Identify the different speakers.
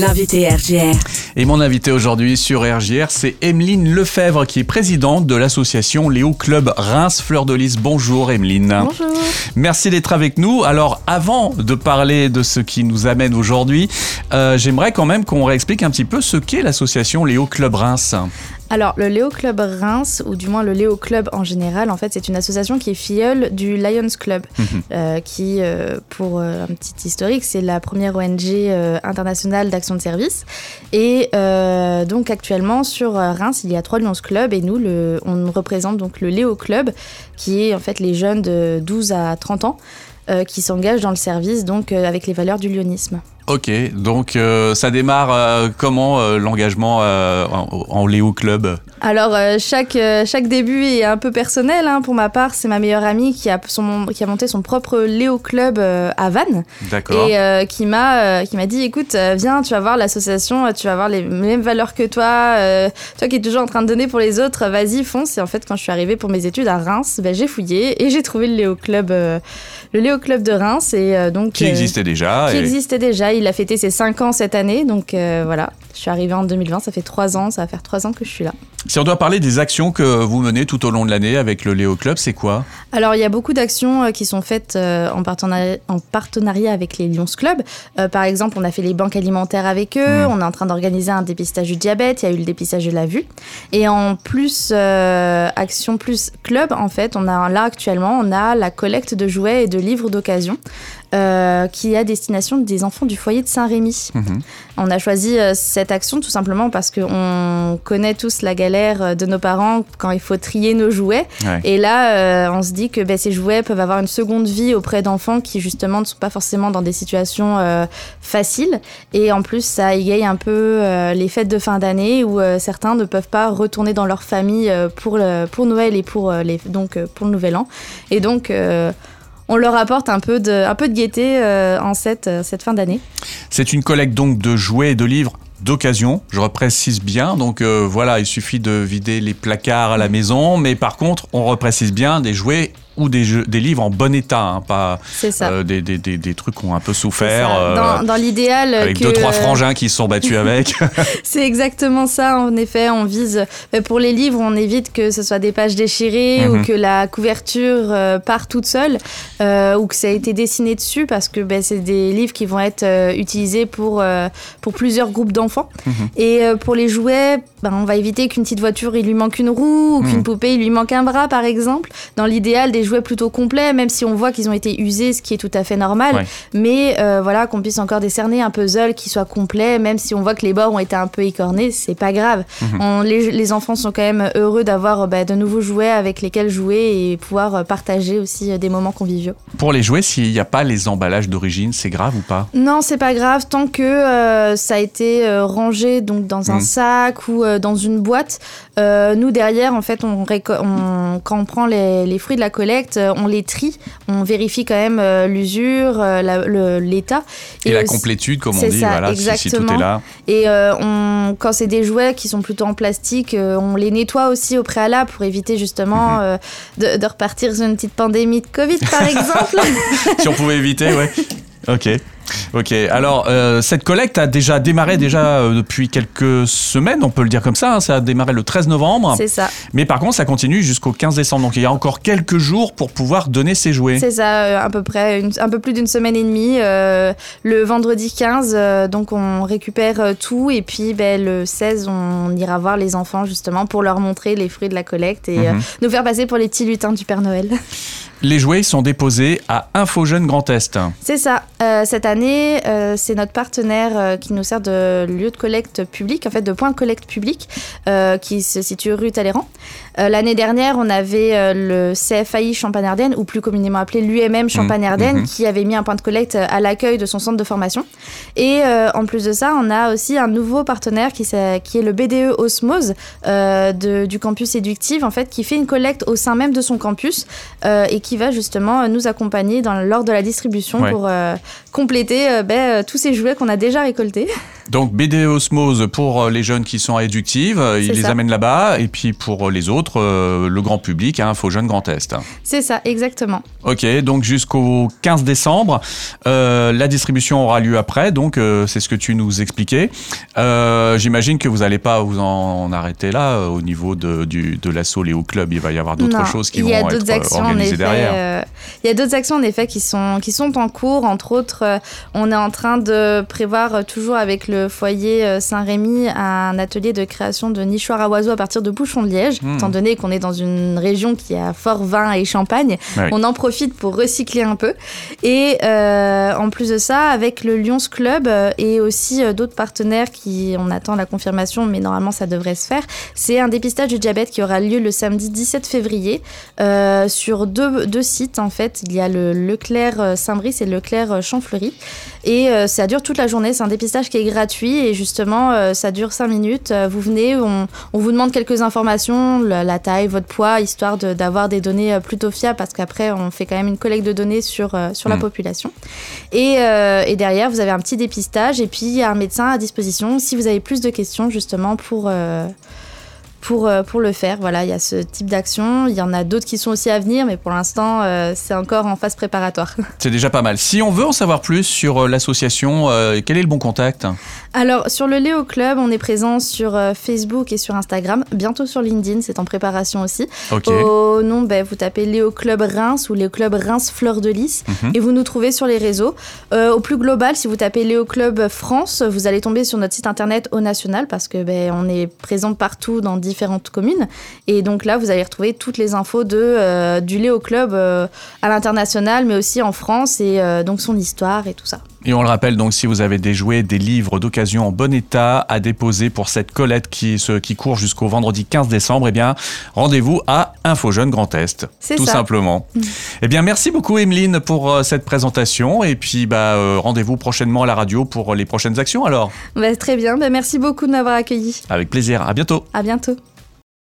Speaker 1: L'invité RGR.
Speaker 2: Et mon invité aujourd'hui sur RGR, c'est Emeline Lefebvre, qui est présidente de l'association Léo Club Reims Fleur de Lys. Bonjour Emeline.
Speaker 3: Bonjour.
Speaker 2: Merci d'être avec nous. Alors avant de parler de ce qui nous amène aujourd'hui, euh, j'aimerais quand même qu'on réexplique un petit peu ce qu'est l'association Léo Club Reims.
Speaker 3: Alors, le Léo Club Reims, ou du moins le Léo Club en général, en fait, c'est une association qui est filleule du Lions Club,
Speaker 2: Mhm.
Speaker 3: euh, qui, euh, pour euh, un petit historique, c'est la première ONG internationale d'action de service. Et donc, actuellement, sur Reims, il y a trois Lions Club, et nous, le, on représente donc le Léo Club, qui est en fait les jeunes de 12 à 30 ans. qui s'engagent dans le service, donc avec les valeurs du lyonisme.
Speaker 2: Ok, donc euh, ça démarre euh, comment euh, l'engagement en, en Léo Club?
Speaker 3: Alors, chaque, chaque début est un peu personnel. hein. Pour ma part, c'est ma meilleure amie qui a, son, qui a monté son propre Léo Club à Vannes
Speaker 2: D'accord.
Speaker 3: et qui m'a qui m'a dit écoute, viens, tu vas voir l'association, tu vas avoir les mêmes valeurs que toi, toi qui es toujours en train de donner pour les autres, vas-y, fonce. Et en fait, quand je suis arrivée pour mes études à Reims, ben, j'ai fouillé et j'ai trouvé le Léo Club, le Léo Club de Reims. Et, donc,
Speaker 2: Qui existait déjà
Speaker 3: qui
Speaker 2: et-
Speaker 3: existait déjà. Il a fêté ses 5 ans cette année. Donc euh, voilà, je suis arrivée en 2020, ça fait 3 ans, ça va faire 3 ans que je suis là.
Speaker 2: Si on doit parler des actions que vous menez tout au long de l'année avec le Léo Club, c'est quoi?
Speaker 3: Alors, il y a beaucoup d'actions euh, qui sont faites euh, en, partenariat, en partenariat avec les Lions Club. Euh, par exemple, on a fait les banques alimentaires avec eux.
Speaker 2: Mm.
Speaker 3: On est en train d'organiser un dépistage du diabète. Il y a eu le dépistage de la vue. Et en plus, euh, action plus club, en fait, on a là actuellement, on a la collecte de jouets et de livres d'occasion. Euh, qui est à destination des enfants du foyer de Saint-Rémy.
Speaker 2: Mhm.
Speaker 3: On a choisi euh, cette action tout simplement parce qu'on connaît tous la galère euh, de nos parents quand il faut trier nos jouets.
Speaker 2: Ouais.
Speaker 3: Et là, euh, on se dit que ben, ces jouets peuvent avoir une seconde vie auprès d'enfants qui justement ne sont pas forcément dans des situations euh, faciles. Et en plus, ça égaye un peu les fêtes de fin d'année où certains ne peuvent pas retourner dans leur famille pour, le- pour Noël et pour, les, donc, pour le Nouvel An. Et donc... on leur apporte un peu de, un peu de gaieté euh, en cette, euh, cette fin d'année.
Speaker 2: C'est une collecte donc de jouets et de livres d'occasion, je reprécise bien. Donc euh, voilà, il suffit de vider les placards à la maison, mais par contre, on reprécise bien des jouets ou des, jeux, des livres en bon état, hein, pas euh, des, des, des, des trucs qui ont un peu souffert. euh,
Speaker 3: Dans, dans l'idéal
Speaker 2: avec
Speaker 3: que
Speaker 2: deux trois
Speaker 3: euh,
Speaker 2: frangins qui se sont battus avec.
Speaker 3: C'est exactement ça, en effet. On vise. mais Pour les livres, on évite que ce soit des pages déchirées
Speaker 2: Mhm.
Speaker 3: ou que la couverture euh, part toute seule euh, ou que ça a été dessiné dessus parce que ben, c'est des livres qui vont être euh, utilisés pour, euh, pour plusieurs groupes d'enfants.
Speaker 2: Mhm.
Speaker 3: Et euh, pour les jouets, ben, on va éviter qu'une petite voiture, il lui manque une roue ou qu'une
Speaker 2: Mhm.
Speaker 3: poupée, il lui manque un bras, par exemple. Dans l'idéal, des jouets plutôt complets, même si on voit qu'ils ont été usés, ce qui est tout à fait normal.
Speaker 2: Ouais.
Speaker 3: Mais euh, voilà, qu'on puisse encore décerner un puzzle qui soit complet, même si on voit que les bords ont été un peu écornés, c'est pas grave.
Speaker 2: Mhm.
Speaker 3: On- les, les enfants sont quand même heureux d'avoir euh, bah, de nouveaux jouets avec lesquels jouer et pouvoir euh, partager aussi des moments conviviaux.
Speaker 2: Pour les jouets, s'il n'y a pas les emballages d'origine, c'est grave ou pas?
Speaker 3: Non, c'est pas grave tant que euh, ça a été rangé donc dans un
Speaker 2: Mhm.
Speaker 3: sac ou euh, dans une boîte. Nous derrière, en fait, on, on- quand on prend les, les fruits de la collecte, euh, on les trie, on vérifie quand même euh, l'usure, euh, l'état
Speaker 2: Et, la complétude, comme on dit,
Speaker 3: ça,
Speaker 2: voilà, si- si, tout est là.
Speaker 3: Et on, quand c'est des jouets qui sont plutôt en plastique, on les nettoie aussi au préalable pour éviter justement
Speaker 2: Mhm.
Speaker 3: de, de repartir sur une petite pandémie de Covid, par exemple.
Speaker 2: si on pouvait éviter, ouais. Ok. Ok. Alors, euh, cette collecte a déjà démarré déjà euh, depuis quelques semaines, on peut le dire comme ça. hein. Ça a démarré le 13 novembre.
Speaker 3: c'est ça.
Speaker 2: Mais par contre, ça continue jusqu'au 15 décembre. Donc, il y a encore quelques jours pour pouvoir donner ses jouets.
Speaker 3: C'est ça, euh, à peu près une- un peu plus d'une semaine et demie. euh, le vendredi 15, euh, donc on récupère tout. Et puis ben, le 16, on ira voir les enfants justement pour leur montrer les fruits de la collecte et
Speaker 2: Mhm.
Speaker 3: nous faire passer pour les petits lutins du Père Noël.
Speaker 2: Les jouets sont déposés à Info Jeune Grand Est.
Speaker 3: C'est ça. Euh, cette année, euh, c'est notre partenaire euh, qui nous sert de lieu de collecte public, en fait de point de collecte public, qui se situe rue Talleyrand. L'année dernière, on avait le CFAI Champagne-Ardenne, ou plus communément appelé l'UMM Champagne-Ardenne,
Speaker 2: mhm.
Speaker 3: qui avait mis un point de collecte à l'accueil de son centre de formation. Et en plus de ça, on a aussi un nouveau partenaire qui, est le BDE Osmose de- du campus éductif, en fait, qui fait une collecte au sein même de son campus et qui qui va justement nous accompagner dans, lors de la distribution pour compléter ben, tous ces jouets qu'on a déjà récoltés.
Speaker 2: Donc BD Osmose pour les jeunes qui sont éductives, ils les amènent là-bas, et puis pour les autres, le grand public, hein, Faux Jeune Grand Est.
Speaker 3: C'est ça, exactement.
Speaker 2: Ok, donc jusqu'au 15 décembre, la distribution aura lieu après, donc c'est ce que tu nous expliquais. J'imagine que vous n'allez pas vous en arrêter là au niveau de, du, de l'assaut Léo Club. Il va y avoir d'autres choses qui vont être organisées derrière.
Speaker 3: il y a d'autres actions en effet qui sont, qui sont en cours. Entre autres, on est en train de prévoir toujours avec le foyer Saint-Rémy un atelier de création de nichoirs à oiseaux à partir de bouchons de liège. Étant donné qu'on est dans une région qui a fort vin et champagne, on en profite pour recycler un peu. Et en plus de ça, avec le Lyons Club et aussi d'autres partenaires qui, on attend la confirmation, mais normalement ça devrait se faire, c'est un dépistage du diabète qui aura lieu le samedi 17 février euh, sur deux, deux, sites en fait. Il y a le Leclerc Saint-Brice et le Leclerc Champfleury. Et euh, ça dure toute la journée. C'est un dépistage qui est gratuit et justement euh, ça dure 5 minutes. Vous venez, on, on vous demande quelques informations, la, taille, votre poids, histoire d'avoir des données plutôt fiables parce qu'après on fait quand même une collecte de données sur, sur la mm. population. Et, et, derrière vous avez un petit dépistage et puis il y a un médecin à disposition si vous avez plus de questions justement pour pour, euh, pour le faire. Voilà, il y a ce type d'action. Il y en a d'autres qui sont aussi à venir, mais pour l'instant, euh, c'est encore en phase préparatoire.
Speaker 2: C'est déjà pas mal. Si on veut en savoir plus sur euh, l'association, quel est le bon contact
Speaker 3: Alors, sur le Léo Club, on est présent sur Facebook et sur Instagram, bientôt sur LinkedIn, c'est en préparation aussi. Au nom, ben, vous tapez Léo Club Reims ou Léo Club Reims Fleur de Lys mhm. et vous nous trouvez sur les réseaux. au plus global, si vous tapez Léo Club France, vous allez tomber sur notre site internet au national parce que ben, on est présent partout dans différentes communes. Et donc là, vous allez retrouver toutes les infos euh, du Léo Club euh, à l'international, mais aussi en France, et euh, donc son histoire et tout ça.
Speaker 2: Et on le rappelle donc, si vous avez des jouets, des livres d'occasion en bon état à déposer pour cette collecte qui, qui court jusqu'au vendredi 15 décembre, eh bien, rendez-vous à Info Jeune Grand Est. Tout ça. simplement. Mm. Eh bien, merci beaucoup, Emeline, pour cette présentation. Et puis, bah, rendez-vous prochainement à la radio pour les prochaines actions alors.
Speaker 3: Bah, très bien. Bah, merci beaucoup de m'avoir accueilli.
Speaker 2: Avec plaisir. À bientôt.
Speaker 3: À bientôt.